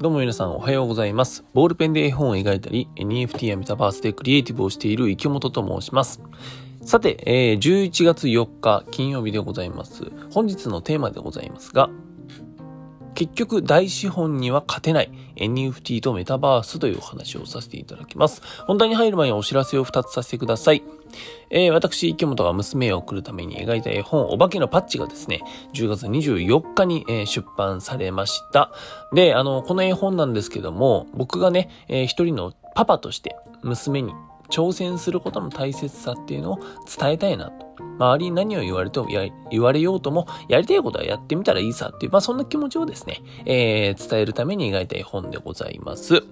どうも皆さんおはようございます。ボールペンで絵本を描いたり、NFT やメタバースでクリエイティブをしている池本と申します。さて、えー、11月4日金曜日でございます。本日のテーマでございますが、結局大資本には勝てない NFT とメタバースというお話をさせていただきます。本題に入る前にお知らせを2つさせてください。えー、私、池本が娘を送るために描いた絵本、お化けのパッチがですね、10月24日に、えー、出版されました。で、あの、この絵本なんですけども、僕がね、えー、一人のパパとして娘に挑戦することの大切さっていうのを伝えたいなと。周りに何を言われても言われようとも、やりたいことはやってみたらいいさっていう、まあそんな気持ちをですね、えー、伝えるために描いた絵本でございます。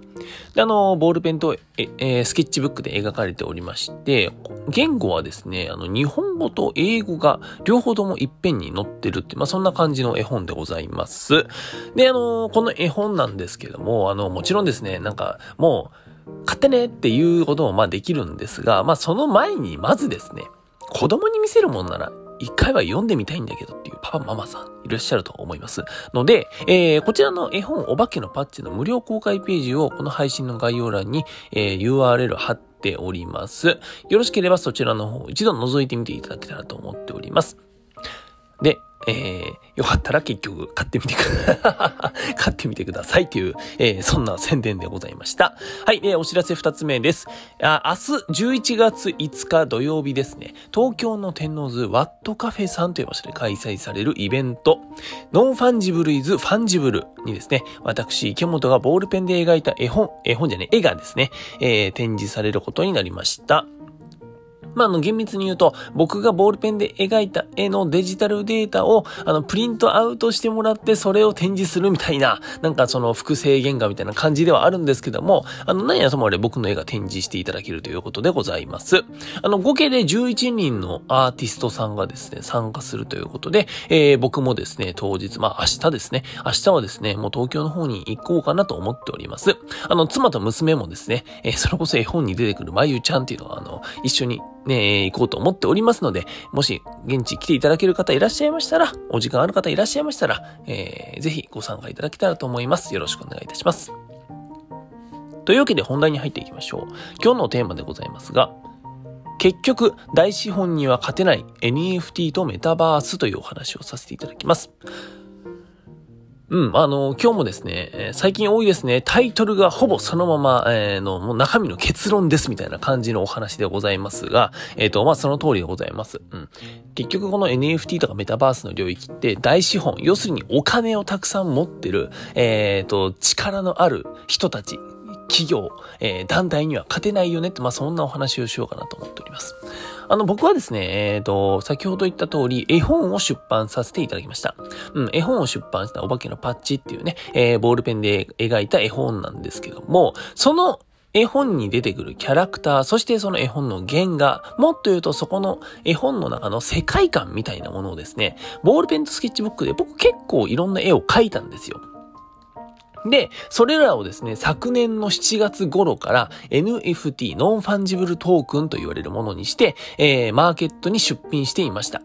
で、あの、ボールペンとえ、えー、スケッチブックで描かれておりまして、言語はですね、あの、日本語と英語が両方ともいっぺんに載ってるって、まあそんな感じの絵本でございます。で、あの、この絵本なんですけども、あの、もちろんですね、なんか、もう、買ってねっていうこともまあできるんですが、まあその前にまずですね、子供に見せるものなら一回は読んでみたいんだけどっていうパパママさんいらっしゃると思います。ので、えー、こちらの絵本お化けのパッチの無料公開ページをこの配信の概要欄に、えー、URL 貼っております。よろしければそちらの方一度覗いてみていただけたらと思っております。で、えー、よかったら結局買ってみてください。買ってみてくださいという、えー、そんな宣伝でございました。はい、えー、お知らせ二つ目です。あ明日11月5日土曜日ですね、東京の天王洲ワットカフェさんという場所で開催されるイベント、 Non-Fungible is Fungible にですね、私、池本がボールペンで描いた絵本、絵本じゃね、絵がですね、えー、展示されることになりました。まあ、あの、厳密に言うと、僕がボールペンで描いた絵のデジタルデータを、あの、プリントアウトしてもらって、それを展示するみたいな、なんかその複製原画みたいな感じではあるんですけども、あの、何やともあれ僕の絵が展示していただけるということでございます。あの、合計で11人のアーティストさんがですね、参加するということで、えー、僕もですね、当日、まあ、明日ですね、明日はですね、もう東京の方に行こうかなと思っております。あの、妻と娘もですね、えー、それこそ絵本に出てくるまゆちゃんっていうのは、あの、一緒にね、行こうと思っておりますので、もし現地来ていただける方いらっしゃいましたら、お時間ある方いらっしゃいましたら、えー、ぜひご参加いただけたらと思います。よろしくお願いいたします。というわけで本題に入っていきましょう。今日のテーマでございますが、結局、大資本には勝てない NFT とメタバースというお話をさせていただきます。うん、あの、今日もですね、最近多いですね、タイトルがほぼそのまま、えー、の、もう中身の結論ですみたいな感じのお話でございますが、えっ、ー、と、まあ、その通りでございます。うん。結局この NFT とかメタバースの領域って大資本、要するにお金をたくさん持ってる、えっ、と、力のある人たち、企業、えー、団体には勝てないよねって、まあ、そんなお話をしようかなと思っております。あの、僕はですね、えっ、ー、と、先ほど言った通り、絵本を出版させていただきました。うん、絵本を出版したお化けのパッチっていうね、えー、ボールペンで描いた絵本なんですけども、その絵本に出てくるキャラクター、そしてその絵本の原画、もっと言うとそこの絵本の中の世界観みたいなものをですね、ボールペンとスケッチブックで僕結構いろんな絵を描いたんですよ。で、それらをですね、昨年の7月頃から NFT、 non-fungible token と言われるものにして、えー、マーケットに出品していました。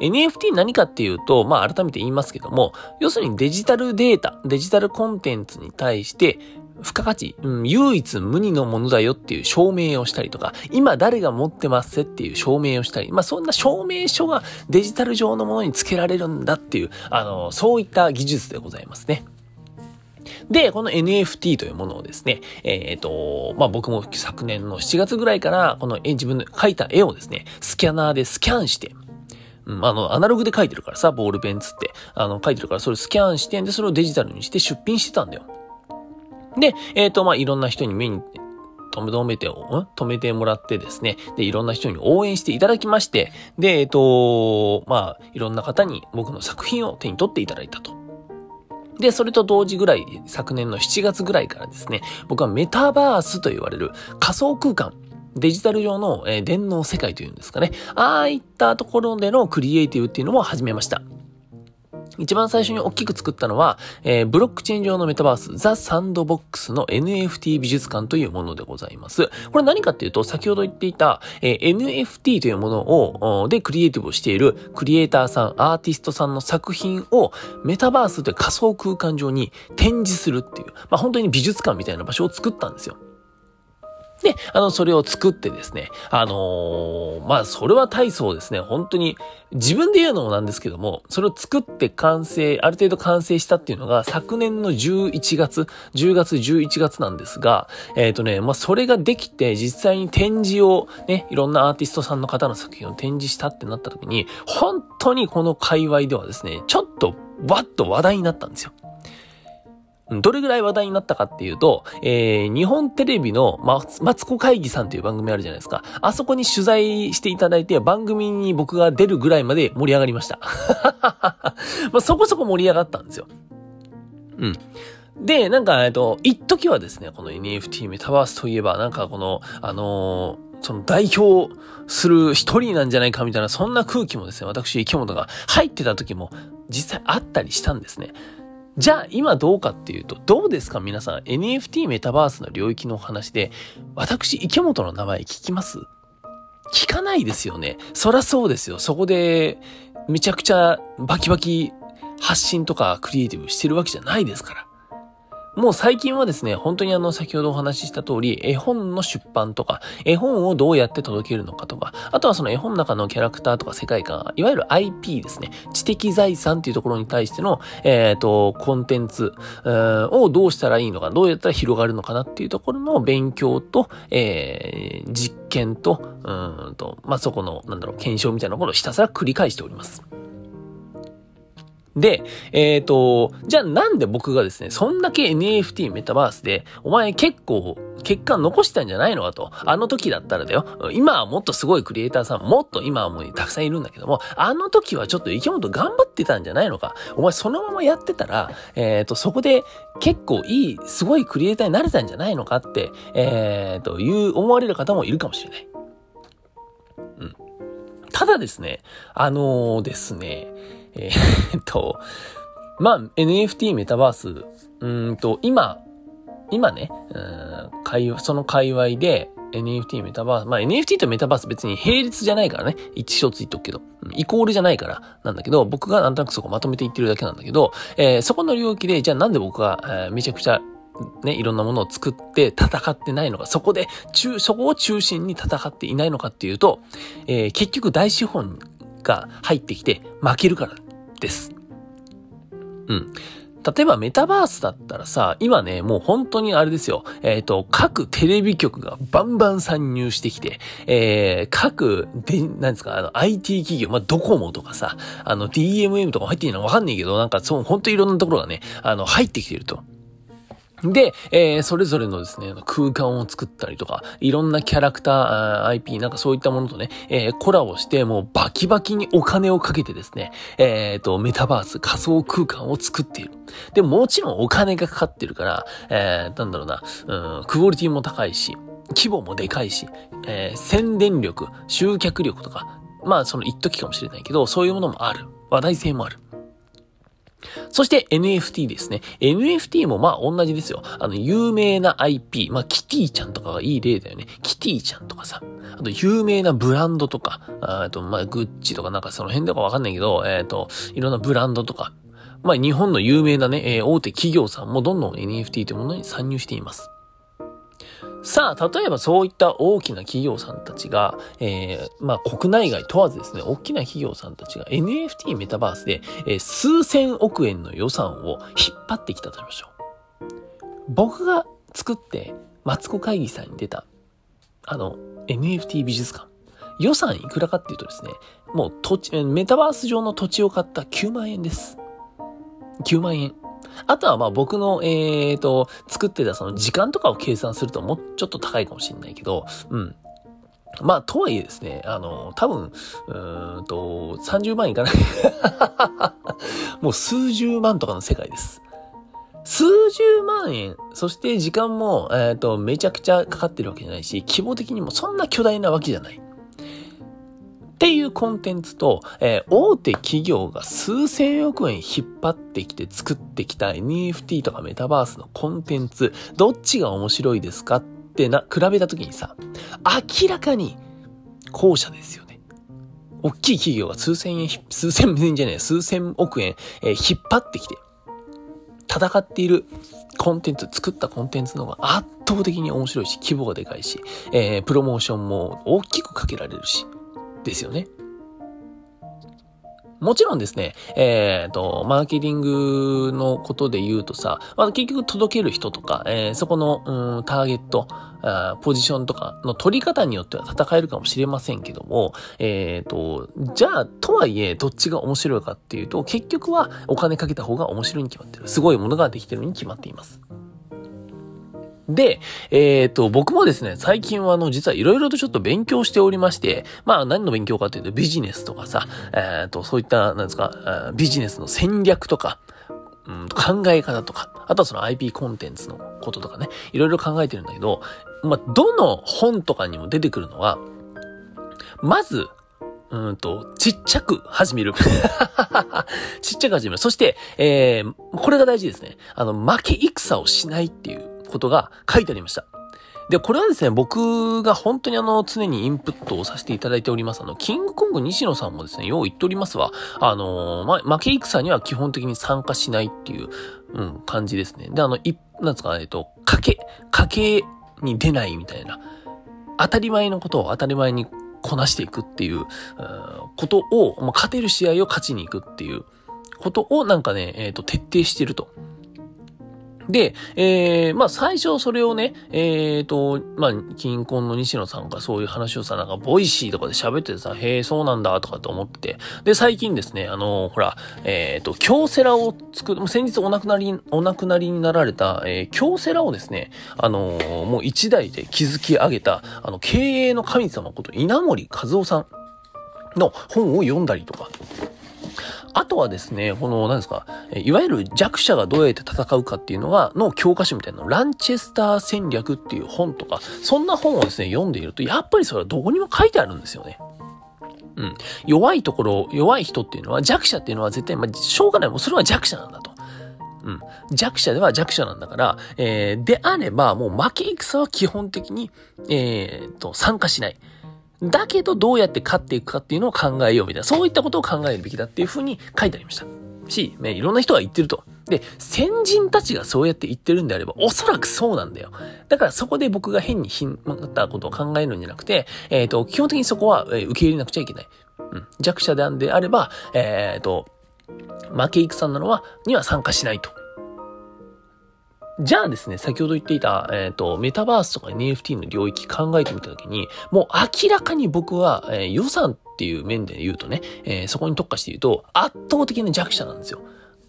NFT 何かっていうと、まあ改めて言いますけども、要するにデジタルデータ、デジタルコンテンツに対して、付加価値、うん、唯一無二のものだよっていう証明をしたりとか、今誰が持ってますっていう証明をしたり、まあそんな証明書がデジタル上のものに付けられるんだっていう、あの、そういった技術でございますね。で、この NFT というものをですね、えっ、ー、と、まあ、僕も昨年の7月ぐらいから、この、自分で描いた絵をですね、スキャナーでスキャンして、うん、あの、アナログで描いてるからさ、ボールペンつって、あの、描いてるから、それスキャンして、で、それをデジタルにして出品してたんだよ。で、えっ、ー、と、まあ、いろんな人に目に、止めて、止めてもらってですね。で、いろんな人に応援していただきまして、で、えっ、ー、と、まあ、いろんな方に僕の作品を手に取っていただいたと。で、それと同時ぐらい、昨年の7月ぐらいからですね、僕はメタバースと言われる仮想空間、デジタル上の、えー、電脳世界というんですかね。ああいったところでのクリエイティブっていうのも始めました。一番最初に大きく作ったのは、えー、ブロックチェーン上のメタバース、ザ・サンドボックスの NFT 美術館というものでございます。これ何かっていうと、先ほど言っていた、えー、NFT というものを、で、クリエイティブをしているクリエイターさん、アーティストさんの作品をメタバースという仮想空間上に展示するっていう、まあ本当に美術館みたいな場所を作ったんですよ。で、あの、それを作ってですね、あのー、まあ、それは大層ですね、本当に、自分で言うのもなんですけども、それを作って完成、ある程度完成したっていうのが、昨年の11月、10月、11月なんですが、えっ、ー、とね、まあ、それができて、実際に展示を、ね、いろんなアーティストさんの方の作品を展示したってなった時に、本当にこの界隈ではですね、ちょっと、わっと話題になったんですよ。どれぐらい話題になったかっていうと、えー、日本テレビの、マツコ会議さんという番組あるじゃないですか。あそこに取材していただいて、番組に僕が出るぐらいまで盛り上がりました。まあ、そこそこ盛り上がったんですよ。うん。で、なんか、えっと、一時はですね、この NFT メタバースといえば、なんかこの、あのーその代表する一人なんじゃないかみたいな、そんな空気もですね、私、池本が入ってた時も実際あったりしたんですね。じゃあ今どうかっていうと、どうですか皆さん NFT メタバースの領域のお話で、私池本の名前聞きます？聞かないですよね。そらそうですよ。そこでめちゃくちゃバキバキ発信とかクリエイティブしてるわけじゃないですから。もう最近はですね、本当にあの、先ほどお話しした通り、絵本の出版とか、絵本をどうやって届けるのかとか、あとはその絵本の中のキャラクターとか世界観、いわゆる IP ですね、知的財産っていうところに対しての、えっ、ー、と、コンテンツ、をどうしたらいいのか、どうやったら広がるのかなっていうところの勉強と、えー、実験と、うんと、まあ、そこの、なんだろう、検証みたいなころをひたすら繰り返しております。で、えっ、ー、と、じゃあなんで僕がですね、そんだけ NFT メタバースで、お前結構結果残したんじゃないのかと。あの時だったらだよ。今はもっとすごいクリエイターさん、もっと今はもうたくさんいるんだけども、あの時はちょっと池本頑張ってたんじゃないのか。お前そのままやってたら、えっ、ー、と、そこで結構いい、すごいクリエイターになれたんじゃないのかって、えっ、ー、と、いう思われる方もいるかもしれない。うん。ただですね、あの、ですね、えー、っと、まあ、NFT メタバース、うんと、今、今ね、うん、その界隈で NFT メタバース、まあ NFT とメタバース別に並列じゃないからね、一生ついとくけど、イコールじゃないから。なんだけど、僕がなんとなくそこまとめていってるだけなんだけど、えー、そこの領域で、じゃあなんで僕が、えー、めちゃくちゃね、いろんなものを作って戦ってないのか、そこで、中、そこを中心に戦っていないのかっていうと、えー、結局大資本が入ってきて負けるから。です。うん。例えばメタバースだったらさ、今ね、もう本当にあれですよ。えっ、ー、と、各テレビ局がバンバン参入してきて、えー、各、で、なんですか、あの、IT 企業、まあ、ドコモとかさ、あの、DMM とか入っていいのわかんないけど、なんかそう、本当にいろんなところがね、あの、入ってきてると。で、えー、それぞれのですね、空間を作ったりとか、いろんなキャラクター、IP、なんかそういったものとね、えー、コラボして、もうバキバキにお金をかけてですね、えっ、ー、と、メタバース、仮想空間を作っている。で、もちろんお金がかかってるから、えー、なんだろうな、うん、クオリティも高いし、規模もでかいし、えー、宣伝力、集客力とか、まあその一時かもしれないけど、そういうものもある。話題性もある。そして NFT ですね。NFT もまあ同じですよ。あの、有名な IP。まあ、キティちゃんとかがいい例だよね。キティちゃんとかさ。あと、有名なブランドとか、あと、まあ、グッチとかなんかその辺とかわかんないけど、えっ、ー、と、いろんなブランドとか。まあ、日本の有名なね、えー、大手企業さんもどんどん NFT というものに参入しています。さあ、例えばそういった大きな企業さんたちが、えー、まあ国内外問わずですね、大きな企業さんたちが NFT メタバースで、えー、数千億円の予算を引っ張ってきたとしましょう。僕が作って、マツコ会議さんに出た、あの、NFT 美術館。予算いくらかっていうとですね、もう土地、メタバース上の土地を買った9万円です。9万円。あとはまあ僕の、えーと、作ってたその時間とかを計算するともうちょっと高いかもしれないけど、うん。まあ、とはいえですね、あの、多分、うーんと、30万いかない もう数十万とかの世界です。数十万円、そして時間も、えっ、ー、と、めちゃくちゃかかってるわけじゃないし、規模的にもそんな巨大なわけじゃない。っていうコンテンツと、えー、大手企業が数千億円引っ張ってきて作ってきた NFT とかメタバースのコンテンツ、どっちが面白いですかってな、比べたときにさ、明らかに後者ですよね。大きい企業が数千円、数千円じゃない、数千億円、えー、引っ張ってきて、戦っているコンテンツ、作ったコンテンツの方が圧倒的に面白いし、規模がでかいし、えー、プロモーションも大きくかけられるし、ですよね。もちろんですね、えっ、ー、と、マーケティングのことで言うとさ、まあ、結局届ける人とか、えー、そこの、うん、ターゲットあ、ポジションとかの取り方によっては戦えるかもしれませんけども、えっ、ー、と、じゃあ、とはいえ、どっちが面白いかっていうと、結局はお金かけた方が面白いに決まってる。すごいものができてるに決まっています。で、えっ、ー、と、僕もですね、最近はあの、実はいろいろとちょっと勉強しておりまして、まあ何の勉強かというとビジネスとかさ、えっ、ー、と、そういった、なんですか、ビジネスの戦略とか、うん、考え方とか、あとはその IP コンテンツのこととかね、いろいろ考えてるんだけど、まあ、どの本とかにも出てくるのは、まず、うんと、ちっちゃく始める。ちっちゃく始める。そして、えー、これが大事ですね。あの、負け戦をしないっていうことが書いてありました。で、これはですね、僕が本当にあの、常にインプットをさせていただいております。あの、キングコング西野さんもですね、よう言っておりますわ。あのま、負け戦には基本的に参加しないっていう、うん、感じですね。で、あの、い、なんですか、えっと、賭け、賭けに出ないみたいな。当たり前のことを当たり前にこなしていくっていう、うことを、まあ、勝てる試合を勝ちに行くっていうことをなんかね、えっ、ー、と、徹底してると。で、えー、まあ最初それをね、えーと、まあ、キンコンの西野さんがそういう話をさ、なんか、ボイシーとかで喋っててさ、へえ、そうなんだ、とかって思ってて。で、最近ですね、あのほら、えーと、京セラを作る、先日お亡くなり、お亡くなりになられた、えー、京セラをですね、あのー、もう一代で築き上げた、あの、経営の神様こと、稲森和夫さんの本を読んだりとか、あとはですね、この、何ですか、いわゆる弱者がどうやって戦うかっていうのが、の教科書みたいなランチェスター戦略っていう本とか、そんな本をですね、読んでいると、やっぱりそれはどこにも書いてあるんですよね。うん。弱いところ、弱い人っていうのは、弱者っていうのは絶対、まあ、しょうがない。もうそれは弱者なんだと。うん。弱者では弱者なんだから、えー、であれば、もう負け戦は基本的に、えー、と、参加しない。だけどどうやって勝っていくかっていうのを考えようみたいな、そういったことを考えるべきだっていうふうに書いてありました。し、ね、いろんな人が言ってると。で、先人たちがそうやって言ってるんであれば、おそらくそうなんだよ。だからそこで僕が変にひんまったことを考えるんじゃなくて、えっ、ー、と、基本的にそこは、えー、受け入れなくちゃいけない。うん。弱者であんであれば、えっ、ー、と、負け戦なのは、には参加しないと。じゃあですね、先ほど言っていた、えっ、ー、と、メタバースとか NFT の領域考えてみたときに、もう明らかに僕は、えー、予算っていう面で言うとね、えー、そこに特化して言うと、圧倒的な弱者なんですよ。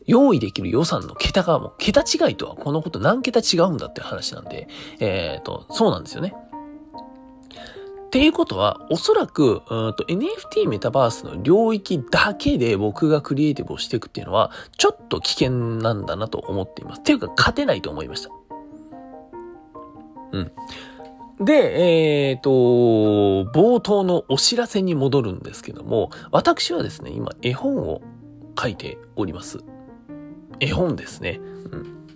用意できる予算の桁がもう、桁違いとはこのこと何桁違うんだって話なんで、えっ、と、そうなんですよね。っていうことは、おそらく、うんと NFT メタバースの領域だけで僕がクリエイティブをしていくっていうのは、ちょっと危険なんだなと思っています。っていうか、勝てないと思いました。うん。で、えっ、ー、と、冒頭のお知らせに戻るんですけども、私はですね、今、絵本を書いております。絵本ですね。うん。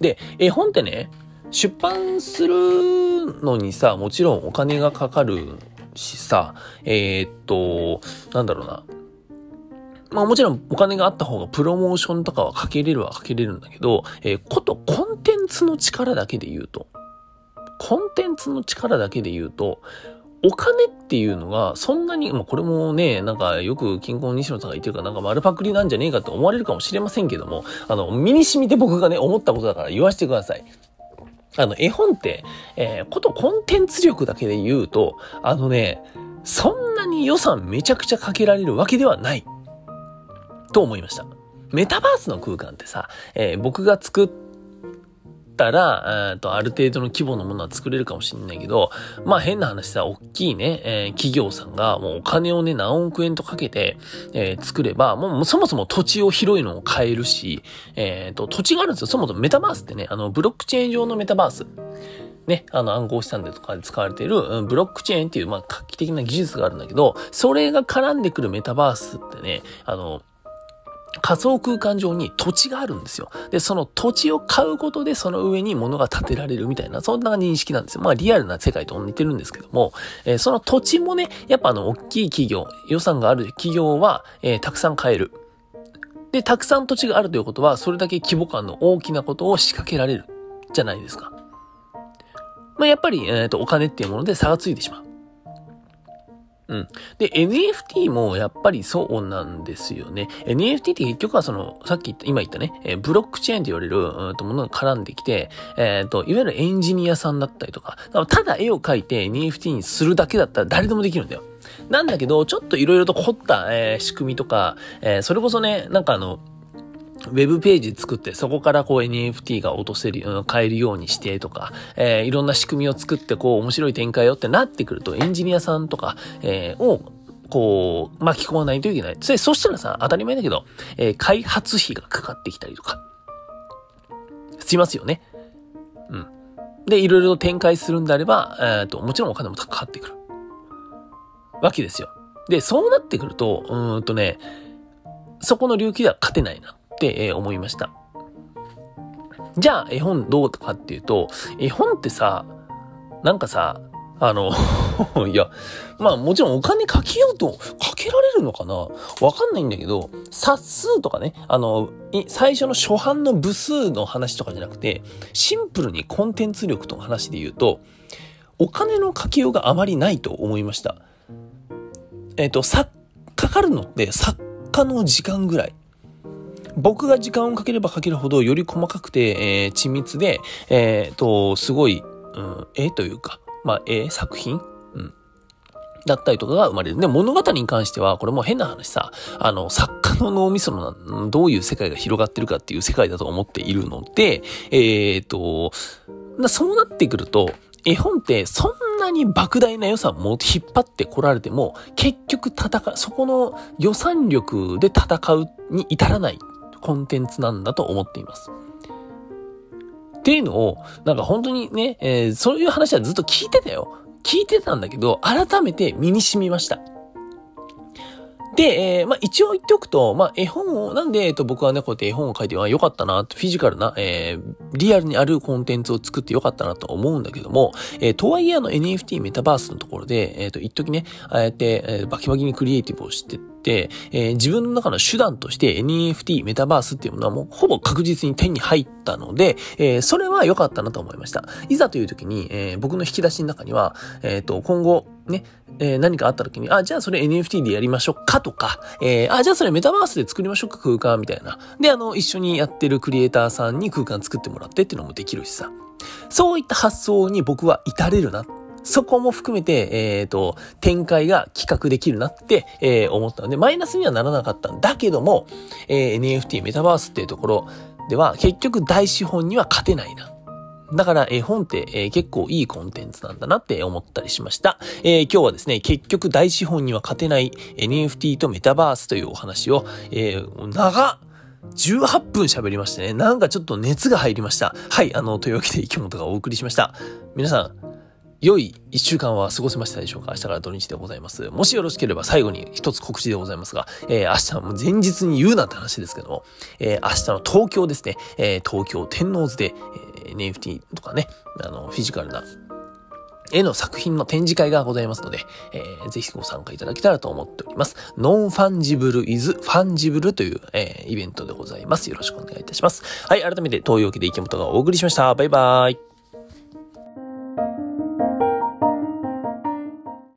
で、絵本ってね、出版するのにさ、もちろんお金がかかるしさ、えー、っと、なんだろうな。まあもちろんお金があった方がプロモーションとかはかけれるはかけれるんだけど、えー、ことコンテンツの力だけで言うと、コンテンツの力だけで言うと、お金っていうのが、そんなに、まあ、これもね、なんか、よく、金婚西野さんが言ってるから、なんか丸パクリなんじゃねえかって思われるかもしれませんけども、あの、身に染みて僕がね、思ったことだから言わせてください。あの、絵本って、えー、ことコンテンツ力だけで言うと、あのね、そんなに予算めちゃくちゃかけられるわけではない。と思いました。メタバースの空間ってさ、えー、僕が作っったら、えー、と、ある程度の規模のものは作れるかもしれないけど、まあ変な話さ、大きいね、えー、企業さんがもうお金をね、何億円とかけて、えー、作れば、もうそもそも土地を広いのを買えるし、えっ、ー、と、土地があるんですよ。そもそもメタバースってね、あの、ブロックチェーン上のメタバース。ね、あの暗号資産でとかで使われている、うん、ブロックチェーンっていう、まあ画期的な技術があるんだけど、それが絡んでくるメタバースってね、あの、仮想空間上に土地があるんですよ。で、その土地を買うことでその上に物が建てられるみたいな、そんな認識なんですよ。まあリアルな世界と似てるんですけども、えー、その土地もね、やっぱあの、大きい企業、予算がある企業は、えー、たくさん買える。で、たくさん土地があるということは、それだけ規模感の大きなことを仕掛けられる。じゃないですか。まあ、やっぱり、えっ、ー、と、お金っていうもので差がついてしまう。うん。で、NFT もやっぱりそうなんですよね。NFT って結局はその、さっき言った、今言ったね、えブロックチェーンと言われる、うんとものが絡んできて、えっ、ー、と、いわゆるエンジニアさんだったりとか、ただ絵を描いて NFT にするだけだったら誰でもできるんだよ。なんだけど、ちょっといろいろと凝った、えー、仕組みとか、えー、それこそね、なんかあの、ウェブページ作って、そこからこう NFT が落とせる、ようん、買えるようにしてとか、えー、いろんな仕組みを作ってこう面白い展開よってなってくると、エンジニアさんとか、えー、をこう、巻き込まないといけない。それ、そしたらさ、当たり前だけど、えー、開発費がかかってきたりとか、しますよね。うん。で、いろいろ展開するんであれば、えっ、ー、と、もちろんお金もかかってくる。わけですよ。で、そうなってくると、うんとね、そこの領域では勝てないな。って思いました。じゃあ、絵本どうかっていうと、絵本ってさ、なんかさ、あの いや、まあもちろんお金かけようと、かけられるのかな？わかんないんだけど、冊数とかね、あの、最初の初版の部数の話とかじゃなくて、シンプルにコンテンツ力との話で言うと、お金のかけようがあまりないと思いました。えっ、ー、と、さ、かかるのって作家の時間ぐらい。僕が時間をかければかけるほどより細かくて、えー、緻密で、えっ、と、すごい、うん、絵というか、まあ、絵、作品うん。だったりとかが生まれる。で、物語に関しては、これも変な話さ、あの、作家の脳みその、どういう世界が広がってるかっていう世界だと思っているので、えっ、と、そうなってくると、絵本ってそんなに莫大な予算も引っ張ってこられても、結局戦う、そこの予算力で戦うに至らないコンテンツなんだと思っています。っていうのを、なんか本当にね、えー、そういう話はずっと聞いてたよ。聞いてたんだけど、改めて身に染みました。で、えー、まあ、一応言っておくと、まあ、絵本を、なんで、えっと、僕はね、こうやって絵本を書いて、あ、よかったな、フィジカルな、えー、リアルにあるコンテンツを作ってよかったなと思うんだけども、えー、とはいえ、あの、NFT メタバースのところで、えっ、ー、と、一時ね、ああやって、えー、バキバキにクリエイティブをして、えー、自分の中の手段として NFT メタバースっていうものはもうほぼ確実に手に入ったので、えー、それは良かったなと思いました。いざという時に、えー、僕の引き出しの中には、えっ、と、今後、ね、えー、何かあった時に、あ、じゃあそれ NFT でやりましょうかとか、えー、あ、じゃあそれメタバースで作りましょうか空間みたいな。で、あの、一緒にやってるクリエイターさんに空間作ってもらってっていうのもできるしさ。そういった発想に僕は至れるな。そこも含めて、えっ、ー、と、展開が企画できるなって、えー、思ったので、マイナスにはならなかったんだけども、えー、NFT メタバースっていうところでは、結局大資本には勝てないな。だから絵本って、えー、結構いいコンテンツなんだなって思ったりしました。えー、今日はですね、結局大資本には勝てない NFT とメタバースというお話を、えー、長18分喋りましてね、なんかちょっと熱が入りました。はい、あの、というわけで池本がお送りしました。皆さん、良い一週間は過ごせましたでしょうか？明日から土日でございます。もしよろしければ最後に一つ告知でございますが、えー、明日も前日に言うなって話ですけども、えー、明日の東京ですね、えー、東京天王洲で、えー、NFT とかね、あの、フィジカルな絵の作品の展示会がございますので、えー、ぜひご参加いただけたらと思っております。 Non-Fungible is Fungible という、えー、イベントでございます。よろしくお願いいたします。はい、改めて東洋記で池本がお送りしました。バイバーイ。